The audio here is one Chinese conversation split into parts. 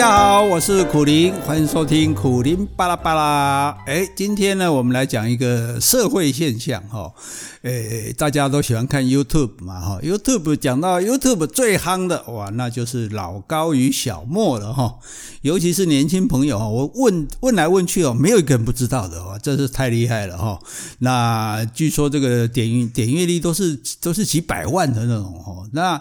大家好，我是苦苓，欢迎收听苦苓巴拉巴拉。哎，今天呢，我们来讲一个社会现象哈。诶，大家都喜欢看 YouTube 嘛哈，YouTube 讲到 YouTube 最夯的哇，那就是老高与小莫了哈。尤其是年轻朋友哈，我问问来问去哦，没有一个人不知道的哇，真是太厉害了哈。那据说这个点阅点阅率都是都是几百万的那种哈，那。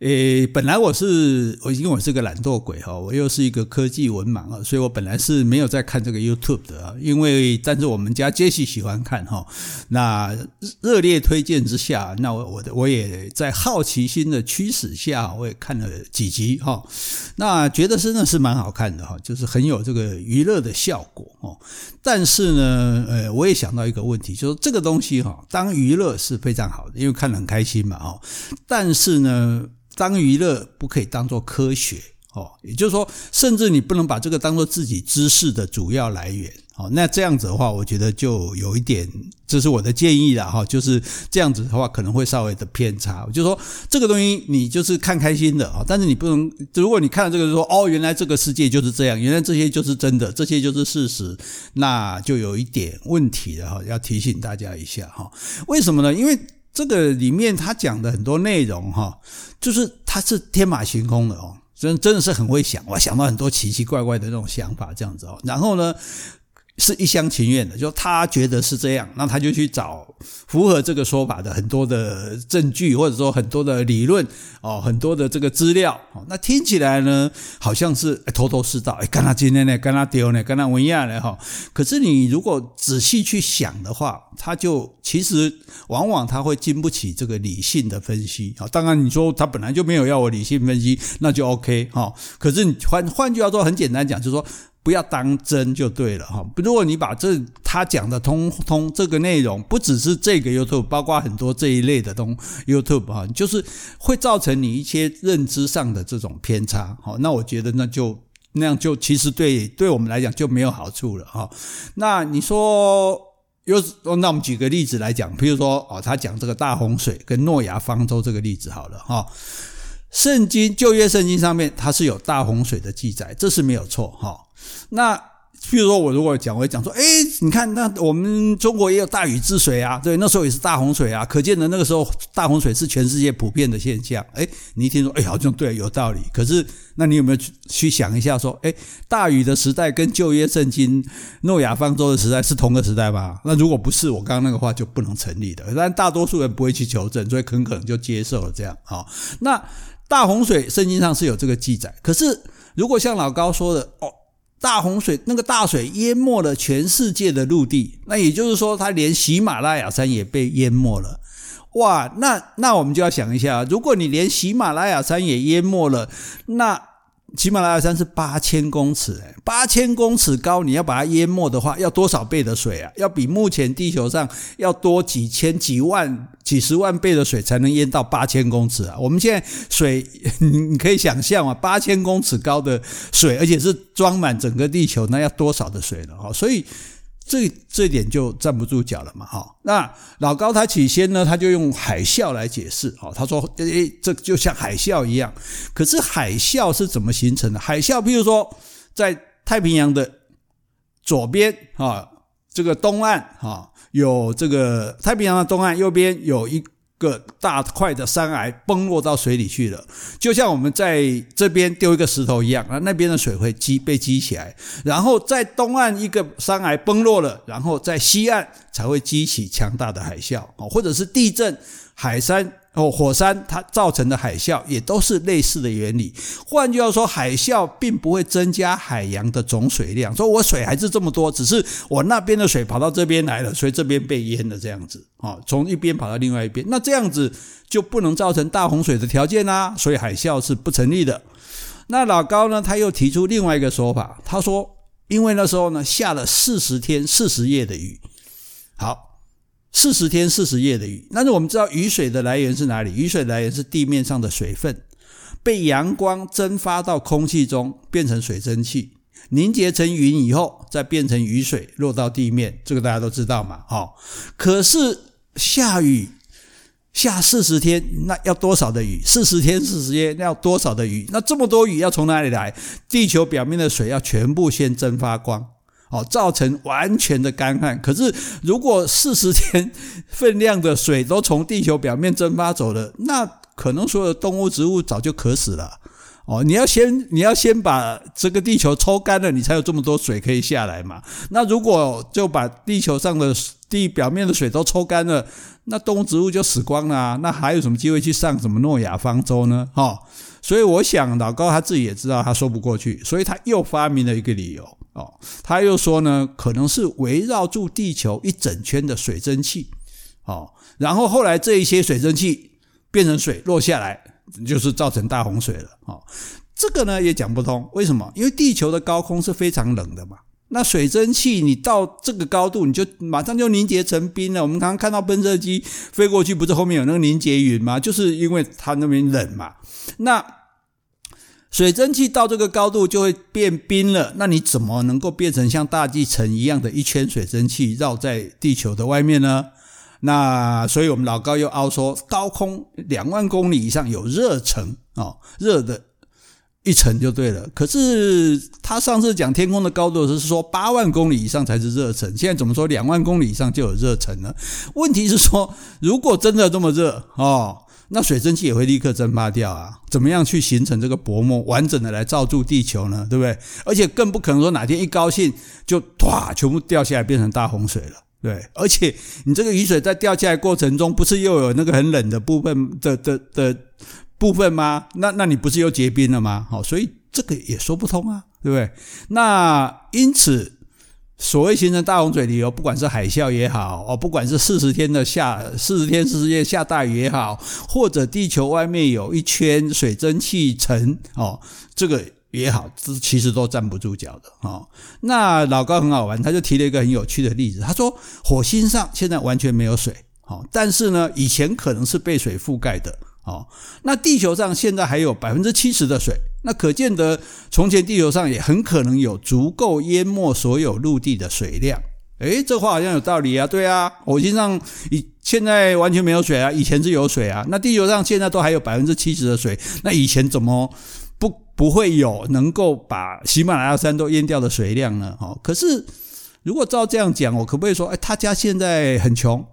诶，本来我是我，因为我是个懒惰鬼哈，我又是一个科技文盲啊，所以我本来是没有在看这个 YouTube 的啊。因为但是我们家杰西喜欢看哈，那热烈推荐之下，那我我我也在好奇心的驱使下，我也看了几集哈。那觉得真的是蛮好看的哈，就是很有这个娱乐的效果哦。但是呢，呃，我也想到一个问题，就是这个东西哈，当娱乐是非常好的，因为看得很开心嘛哈。但是呢。当娱乐不可以当做科学哦，也就是说，甚至你不能把这个当做自己知识的主要来源哦。那这样子的话，我觉得就有一点，这是我的建议了哈。就是这样子的话，可能会稍微的偏差。就是说，这个东西你就是看开心的啊，但是你不能，如果你看了这个说哦，原来这个世界就是这样，原来这些就是真的，这些就是事实，那就有一点问题了哈。要提醒大家一下哈，为什么呢？因为这个里面他讲的很多内容哈，就是他是天马行空的哦，真真的是很会想，我想到很多奇奇怪怪的那种想法这样子哦，然后呢。是一厢情愿的，就他觉得是这样，那他就去找符合这个说法的很多的证据，或者说很多的理论哦，很多的这个资料，那听起来呢，好像是头头是道，哎，跟他今天呢，跟他丢呢，跟他文亚呢哈。可是你如果仔细去想的话，他就其实往往他会经不起这个理性的分析啊。当然你说他本来就没有要我理性分析，那就 OK 哈。可是你换换句话说，很简单讲，就是说。不要当真就对了哈。如果你把这他讲的通通这个内容，不只是这个 YouTube，包括很多这一类的东 YouTube 哈，就是会造成你一些认知上的这种偏差。好，那我觉得那就那样就其实对对我们来讲就没有好处了哈。那你说又那我们举个例子来讲，比如说哦，他讲这个大洪水跟诺亚方舟这个例子好了哈。圣经旧约圣经上面它是有大洪水的记载，这是没有错哈。那譬如说，我如果讲，我会讲说，哎，你看，那我们中国也有大禹治水啊，对，那时候也是大洪水啊，可见的那个时候大洪水是全世界普遍的现象。哎，你一听说，哎，好像对，有道理。可是，那你有没有去去想一下，说，哎，大禹的时代跟旧约圣经诺亚方舟的时代是同个时代吗？那如果不是，我刚刚那个话就不能成立的。但大多数人不会去求证，所以很可能就接受了这样。好，那大洪水圣经上是有这个记载，可是如果像老高说的，哦。大洪水，那个大水淹没了全世界的陆地，那也就是说，它连喜马拉雅山也被淹没了。哇，那那我们就要想一下，如果你连喜马拉雅山也淹没了，那。喜马拉雅山是八千公尺，哎，八千公尺高，你要把它淹没的话，要多少倍的水啊？要比目前地球上要多几千、几万、几十万倍的水才能淹到八千公尺啊！我们现在水，你可以想象啊，八千公尺高的水，而且是装满整个地球，那要多少的水了？哈，所以。这这点就站不住脚了嘛，哈。那老高他起先呢，他就用海啸来解释，哦。他说，诶，这就像海啸一样。可是海啸是怎么形成的？海啸，譬如说，在太平洋的左边，啊，这个东岸，啊，有这个太平洋的东岸，右边有一。个大块的山崖崩落到水里去了，就像我们在这边丢一个石头一样，那那边的水会积被积起来，然后在东岸一个山崖崩落了，然后在西岸才会激起强大的海啸，或者是地震、海山。哦，火山它造成的海啸也都是类似的原理。换句话说，海啸并不会增加海洋的总水量。说我水还是这么多，只是我那边的水跑到这边来了，所以这边被淹了这样子。啊，从一边跑到另外一边，那这样子就不能造成大洪水的条件啦，所以海啸是不成立的。那老高呢，他又提出另外一个说法，他说，因为那时候呢下了四十天四十夜的雨。好。四十天四十夜的雨，但是我们知道雨水的来源是哪里？雨水来源是地面上的水分，被阳光蒸发到空气中，变成水蒸气，凝结成云以后，再变成雨水落到地面。这个大家都知道嘛？好，可是下雨下四十天，那要多少的雨？四十天，四十天要多少的雨？那这么多雨要从哪里来？地球表面的水要全部先蒸发光，哦，造成完全的干旱。可是，如果四十天分量的水都从地球表面蒸发走了，那可能所有动物、植物早就渴死了。哦，你要先你要先把这个地球抽干了，你才有这么多水可以下来嘛。那如果就把地球上的地表面的水都抽干了，那动物植物就死光了啊，那还有什么机会去上什么诺亚方舟呢？哈，所以我想老高他自己也知道他说不过去，所以他又发明了一个理由哦，他又说呢，可能是围绕住地球一整圈的水蒸气，哦，然后后来这一些水蒸气变成水落下来，就是造成大洪水了，哦，这个呢也讲不通，为什么？因为地球的高空是非常冷的嘛。那水蒸气，你到这个高度，你就马上就凝结成冰了。我们刚刚看到喷射机飞过去，不是后面有那个凝结云吗？就是因为它那边冷嘛。那水蒸气到这个高度就会变冰了。那你怎么能够变成像大气层一样的一圈水蒸气绕在地球的外面呢？那所以我们老高又凹说，高空两万公里以上有热层哦，热的。一层就对了，可是他上次讲天空的高度是说八万公里以上才是热层，现在怎么说两万公里以上就有热层呢？问题是说，如果真的这么热哦，那水蒸气也会立刻蒸发掉啊？怎么样去形成这个薄膜，完整的来罩住地球呢？对不对？而且更不可能说哪天一高兴就唰全部掉下来变成大洪水了，对？而且你这个雨水在掉下来过程中，不是又有那个很冷的部分的的的。部分吗？那那你不是又结冰了吗？好，所以这个也说不通啊，对不对？那因此，所谓形成大洪水理由，不管是海啸也好，哦，不管是四十天的下四十天四十夜下大雨也好，或者地球外面有一圈水蒸气层，哦，这个也好，这其实都站不住脚的哦。那老高很好玩，他就提了一个很有趣的例子，他说火星上现在完全没有水，好，但是呢，以前可能是被水覆盖的。哦，那地球上现在还有百分之七十的水，那可见得从前地球上也很可能有足够淹没所有陆地的水量。诶，这话好像有道理啊，对啊，火星上以现在完全没有水啊，以前是有水啊。那地球上现在都还有百分之七十的水，那以前怎么不不会有能够把喜马拉雅山都淹掉的水量呢？哦，可是如果照这样讲，我可不可以说，诶，他家现在很穷，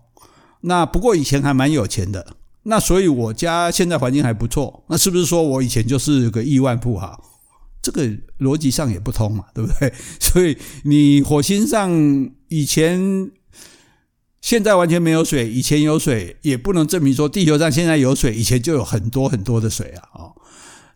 那不过以前还蛮有钱的。那所以我家现在环境还不错，那是不是说我以前就是个亿万富豪？这个逻辑上也不通嘛，对不对？所以你火星上以前现在完全没有水，以前有水，也不能证明说地球上现在有水，以前就有很多很多的水啊！哦，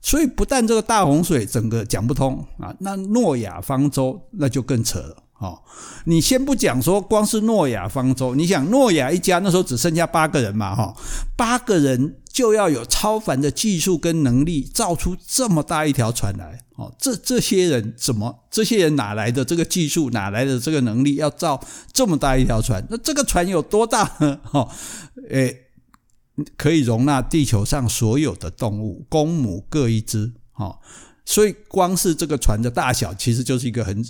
所以不但这个大洪水整个讲不通啊，那诺亚方舟那就更扯了。哦，你先不讲说光是诺亚方舟，你想诺亚一家那时候只剩下八个人嘛，哈，八个人就要有超凡的技术跟能力造出这么大一条船来，哦，这这些人怎么？这些人哪来的这个技术？哪来的这个能力？要造这么大一条船？那这个船有多大呢？哈，诶，可以容纳地球上所有的动物，公母各一只，哈，所以光是这个船的大小，其实就是一个很。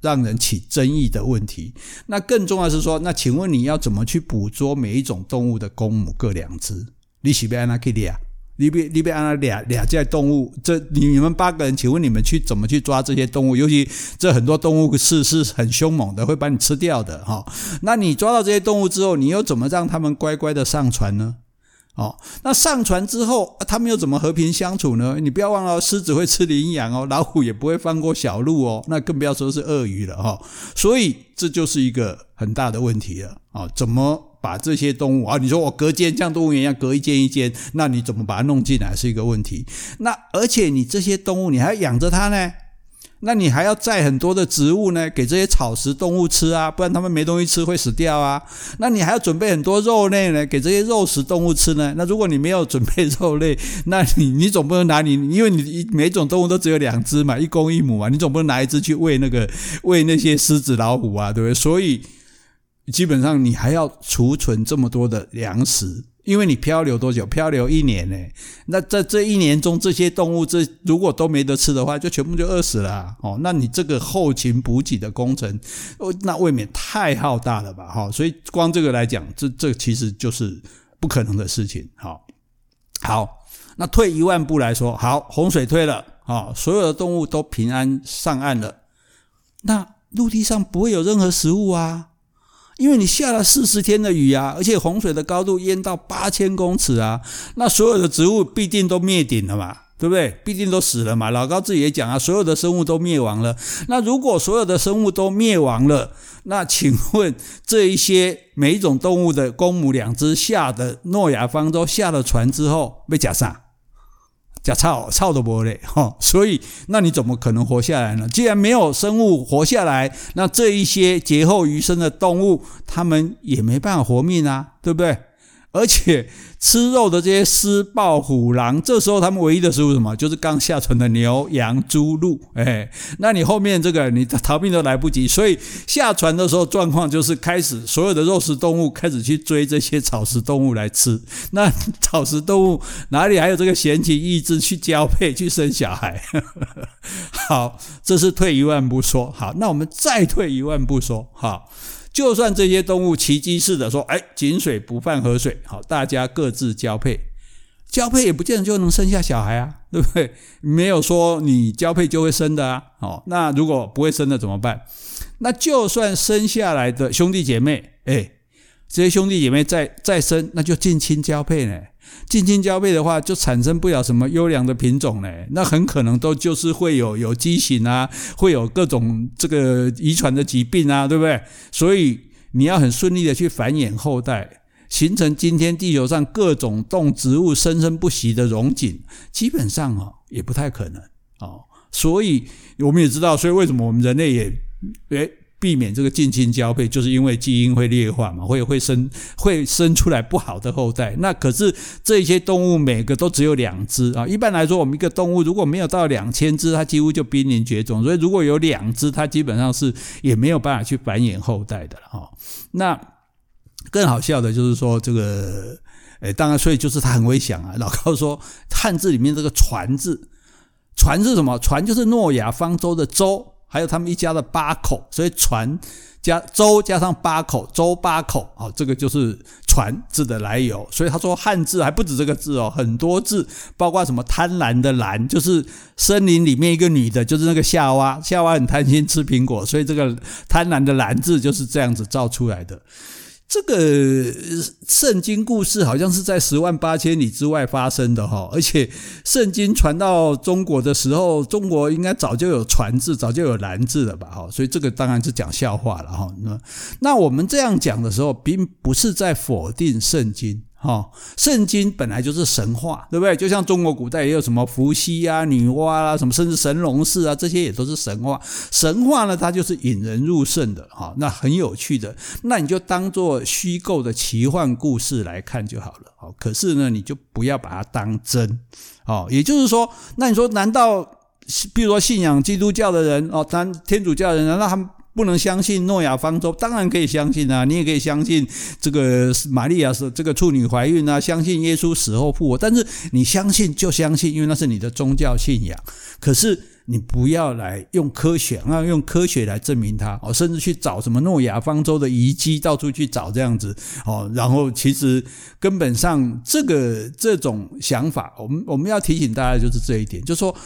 让人起争议的问题。那更重要是说，那请问你要怎么去捕捉每一种动物的公母各两只？你喜不安那克利亚？你别你别安那俩俩在动物？这你你们八个人，请问你们去怎么去抓这些动物？尤其这很多动物是是很凶猛的，会把你吃掉的哈。那你抓到这些动物之后，你又怎么让他们乖乖的上船呢？哦，那上船之后，他们又怎么和平相处呢？你不要忘了，狮子会吃羚羊哦，老虎也不会放过小鹿哦，那更不要说是鳄鱼了哈。所以这就是一个很大的问题了啊！怎么把这些动物啊？你说我隔间像动物园一样隔一间一间，那你怎么把它弄进来是一个问题。那而且你这些动物，你还养着它呢。那你还要载很多的植物呢，给这些草食动物吃啊，不然它们没东西吃会死掉啊。那你还要准备很多肉类呢，给这些肉食动物吃呢。那如果你没有准备肉类，那你你总不能拿你，因为你每种动物都只有两只嘛，一公一母嘛，你总不能拿一只去喂那个喂那些狮子老虎啊，对不对？所以基本上你还要储存这么多的粮食。因为你漂流多久？漂流一年呢？那在这一年中，这些动物这如果都没得吃的话，就全部就饿死了哦。那你这个后勤补给的工程，那未免太浩大了吧？哈，所以光这个来讲，这这其实就是不可能的事情。好，好，那退一万步来说，好，洪水退了，啊，所有的动物都平安上岸了，那陆地上不会有任何食物啊。因为你下了四十天的雨啊，而且洪水的高度淹到八千公尺啊，那所有的植物必定都灭顶了嘛，对不对？必定都死了嘛。老高自己也讲啊，所有的生物都灭亡了。那如果所有的生物都灭亡了，那请问这一些每一种动物的公母两只下的诺亚方舟下了船之后，被夹上。假操操都不会累哈，所以那你怎么可能活下来呢？既然没有生物活下来，那这一些劫后余生的动物，它们也没办法活命啊，对不对？而且吃肉的这些狮、豹、虎、狼，这时候他们唯一的食物什么？就是刚下船的牛、羊、猪、鹿。哎，那你后面这个你逃命都来不及，所以下船的时候状况就是开始所有的肉食动物开始去追这些草食动物来吃。那草食动物哪里还有这个闲情逸致去交配、去生小孩？好，这是退一万步说。好，那我们再退一万步说。好。就算这些动物奇迹似的说：“哎，井水不犯河水，好，大家各自交配，交配也不见得就能生下小孩啊，对不对？没有说你交配就会生的啊。哦，那如果不会生的怎么办？那就算生下来的兄弟姐妹，哎，这些兄弟姐妹再再生，那就近亲交配呢。”近亲交配的话，就产生不了什么优良的品种呢，那很可能都就是会有有畸形啊，会有各种这个遗传的疾病啊，对不对？所以你要很顺利的去繁衍后代，形成今天地球上各种动植物生生不息的荣景，基本上哦也不太可能哦。所以我们也知道，所以为什么我们人类也诶避免这个近亲交配，就是因为基因会劣化嘛，会会生会生出来不好的后代。那可是这些动物每个都只有两只啊。一般来说，我们一个动物如果没有到两千只，它几乎就濒临绝种。所以如果有两只，它基本上是也没有办法去繁衍后代的了哈。那更好笑的就是说这个，诶，当然，所以就是它很会想啊。老高说汉字里面这个“船”字，“船”是什么？“船”就是诺亚方舟的“舟”。还有他们一家的八口，所以船加舟加上八口，舟八口啊，这个就是船字的来由。所以他说汉字还不止这个字哦，很多字，包括什么贪婪的婪，就是森林里面一个女的，就是那个夏娃，夏娃很贪心吃苹果，所以这个贪婪的婪字就是这样子造出来的。这个圣经故事好像是在十万八千里之外发生的哈，而且圣经传到中国的时候，中国应该早就有“传”字，早就有“蓝”字了吧？哈，所以这个当然是讲笑话了哈。那那我们这样讲的时候，并不是在否定圣经。哈，圣经本来就是神话，对不对？就像中国古代也有什么伏羲啊、女娲啊，什么甚至神农氏啊，这些也都是神话。神话呢，它就是引人入胜的，哈，那很有趣的，那你就当做虚构的奇幻故事来看就好了，好。可是呢，你就不要把它当真，哦，也就是说，那你说，难道比如说信仰基督教的人哦，当天主教的人，难道他们？不能相信诺亚方舟，当然可以相信啊！你也可以相信这个玛利亚是这个处女怀孕啊，相信耶稣死后复活。但是你相信就相信，因为那是你的宗教信仰。可是你不要来用科学，啊用科学来证明它哦，甚至去找什么诺亚方舟的遗迹，到处去找这样子哦。然后其实根本上这个这种想法，我们我们要提醒大家就是这一点，就是说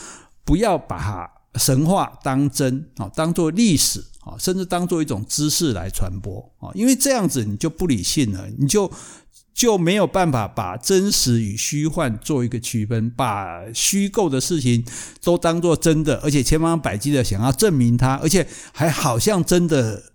不要把神话当真啊，当做历史。啊，甚至当做一种知识来传播啊，因为这样子你就不理性了，你就就没有办法把真实与虚幻做一个区分，把虚构的事情都当做真的，而且千方百计的想要证明它，而且还好像真的。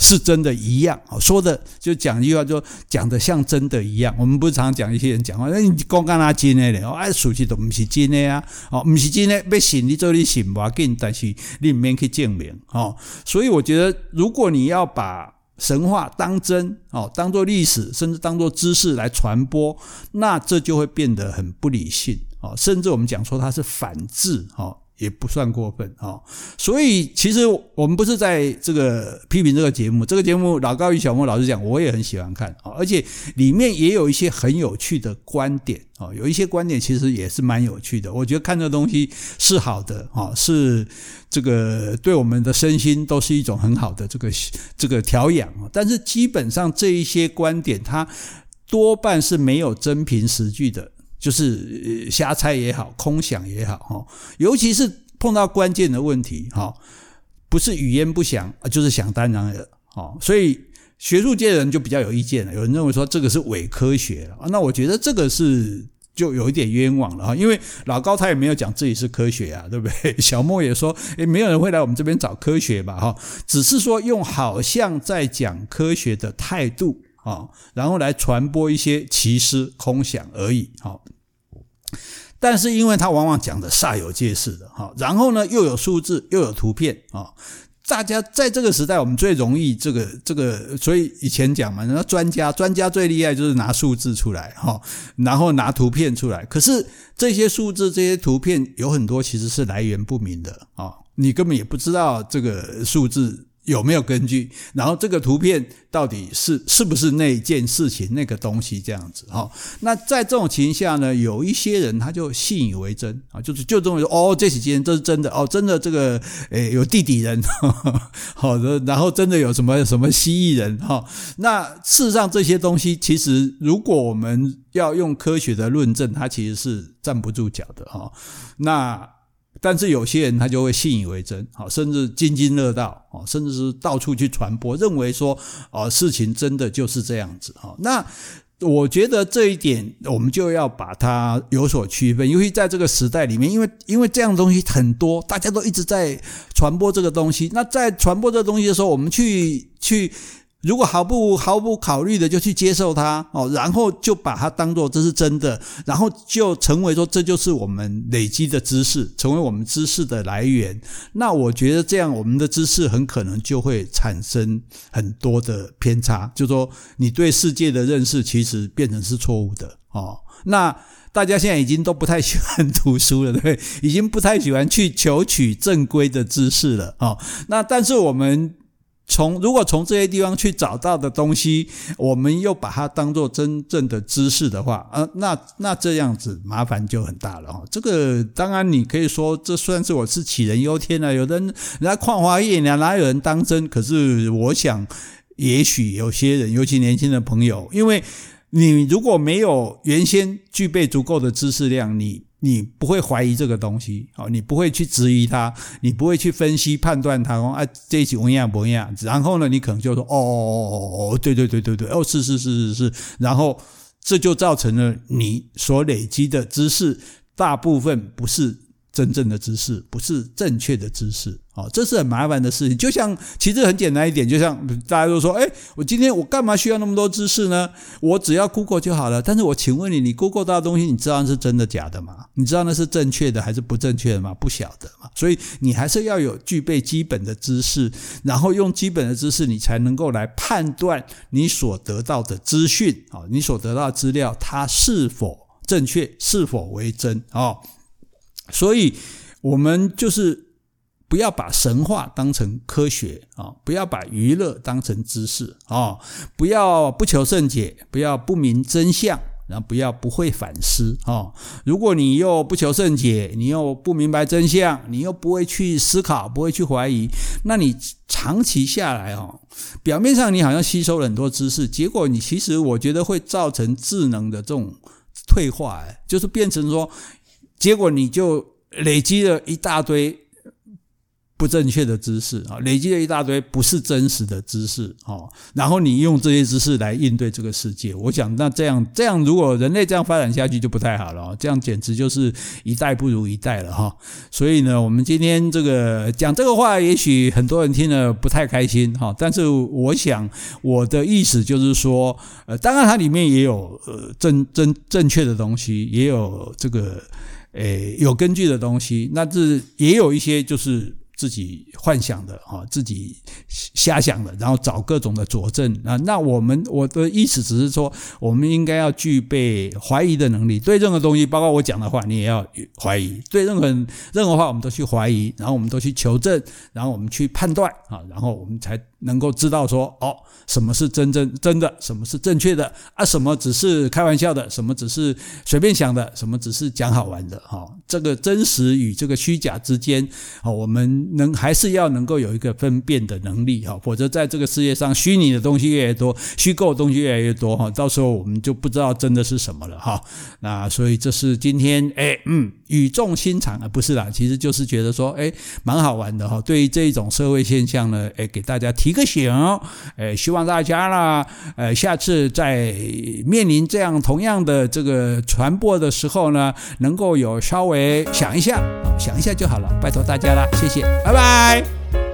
是真的一样，说的就讲一句话，就讲的像真的一样。我们不是常常讲一些人讲话，那你讲干那真的嘞？哎，事实都不是真的呀，哦，不是真的，要信你做你信不要紧，但是你唔免去证明哦。所以我觉得，如果你要把神话当真哦，当做历史，甚至当做知识来传播，那这就会变得很不理性哦。甚至我们讲说它是反智哦。也不算过分啊，所以其实我们不是在这个批评这个节目，这个节目老高与小莫老师讲，我也很喜欢看啊，而且里面也有一些很有趣的观点啊，有一些观点其实也是蛮有趣的，我觉得看这东西是好的啊，是这个对我们的身心都是一种很好的这个这个调养啊，但是基本上这一些观点它。多半是没有真凭实据的，就是瞎猜也好，空想也好，哈，尤其是碰到关键的问题，哈，不是语焉不详，就是想当然耳，哈，所以学术界的人就比较有意见了，有人认为说这个是伪科学了，那我觉得这个是。就有一点冤枉了哈，因为老高他也没有讲自己是科学啊，对不对？小莫也说，诶，没有人会来我们这边找科学吧，哈，只是说用好像在讲科学的态度啊，然后来传播一些奇思空想而已，哈。但是因为他往往讲的煞有介事的哈，然后呢又有数字又有图片啊。大家在这个时代，我们最容易这个这个，所以以前讲嘛，那专家专家最厉害就是拿数字出来哈，然后拿图片出来。可是这些数字、这些图片有很多其实是来源不明的啊，你根本也不知道这个数字。有没有根据？然后这个图片到底是是不是那件事情那个东西这样子哈？那在这种情况下呢，有一些人他就信以为真啊，就是就认为说哦，这几件这是真的哦，真的这个诶有地底人，好的，然后真的有什么什么蜥蜴人哈？那事实上这些东西其实如果我们要用科学的论证，它其实是站不住脚的哈。那。但是有些人他就会信以为真，好，甚至津津乐道，哦，甚至是到处去传播，认为说，哦，事情真的就是这样子，哈。那我觉得这一点我们就要把它有所区分，尤其在这个时代里面，因为因为这样东西很多，大家都一直在传播这个东西。那在传播这个东西的时候，我们去去。如果毫不毫不考虑的就去接受它哦，然后就把它当做这是真的，然后就成为说这就是我们累积的知识，成为我们知识的来源。那我觉得这样我们的知识很可能就会产生很多的偏差，就说你对世界的认识其实变成是错误的哦。那大家现在已经都不太喜欢读书了，对不对？已经不太喜欢去求取正规的知识了哦。那但是我们。从如果从这些地方去找到的东西，我们又把它当做真正的知识的话，呃，那那这样子麻烦就很大了哈。这个当然你可以说这算是我是杞人忧天了。有的人人家旷华业，哪有人当真？可是我想，也许有些人，尤其年轻的朋友，因为你如果没有原先具备足够的知识量，你。你不会怀疑这个东西，哦，你不会去质疑它，你不会去分析判断它，哦，啊，这一起怎样不一样？然后呢，你可能就说，哦哦哦哦，对对对对对，哦，是是是是是，然后这就造成了你所累积的知识大部分不是。真正的知识不是正确的知识，哦，这是很麻烦的事情。就像其实很简单一点，就像大家都说，哎，我今天我干嘛需要那么多知识呢？我只要 Google 就好了。但是我请问你，你 Google 到的东西，你知道那是真的假的吗？你知道那是正确的还是不正确的吗？不晓得嘛。所以你还是要有具备基本的知识，然后用基本的知识，你才能够来判断你所得到的资讯，啊，你所得到的资料它是否正确，是否为真，啊。所以，我们就是不要把神话当成科学啊，不要把娱乐当成知识啊，不要不求甚解，不要不明真相，然后不要不会反思啊。如果你又不求甚解，你又不明白真相，你又不会去思考，不会去怀疑，那你长期下来哦，表面上你好像吸收了很多知识，结果你其实我觉得会造成智能的这种退化，就是变成说。结果你就累积了一大堆不正确的知识啊，累积了一大堆不是真实的知识啊，然后你用这些知识来应对这个世界，我想那这样这样，如果人类这样发展下去就不太好了，这样简直就是一代不如一代了哈。所以呢，我们今天这个讲这个话，也许很多人听了不太开心哈，但是我想我的意思就是说，呃，当然它里面也有呃正正正确的东西，也有这个。诶，有根据的东西，那这也有一些就是自己幻想的啊，自己瞎想的，然后找各种的佐证啊。那我们我的意思只是说，我们应该要具备怀疑的能力，对任何东西，包括我讲的话，你也要怀疑。对任何任何话，我们都去怀疑，然后我们都去求证，然后我们去判断啊，然后我们才能够知道说哦，什么是真正真的，什么是正确的啊，什么只是开玩笑的，什么只是随便想的，什么只是讲好玩的哈。这个真实与这个虚假之间，我们能还是要能够有一个分辨的能力哈，否则在这个世界上，虚拟的东西越来越多，虚构的东西越来越多哈，到时候我们就不知道真的是什么了哈。那所以这是今天哎嗯语重心长啊，不是啦，其实就是觉得说哎蛮好玩的哈。对于这种社会现象呢，哎给大家听提个醒，呃希望大家呢，呃下次在面临这样同样的这个传播的时候呢，能够有稍微想一下，想一下就好了，拜托大家了，谢谢，拜拜。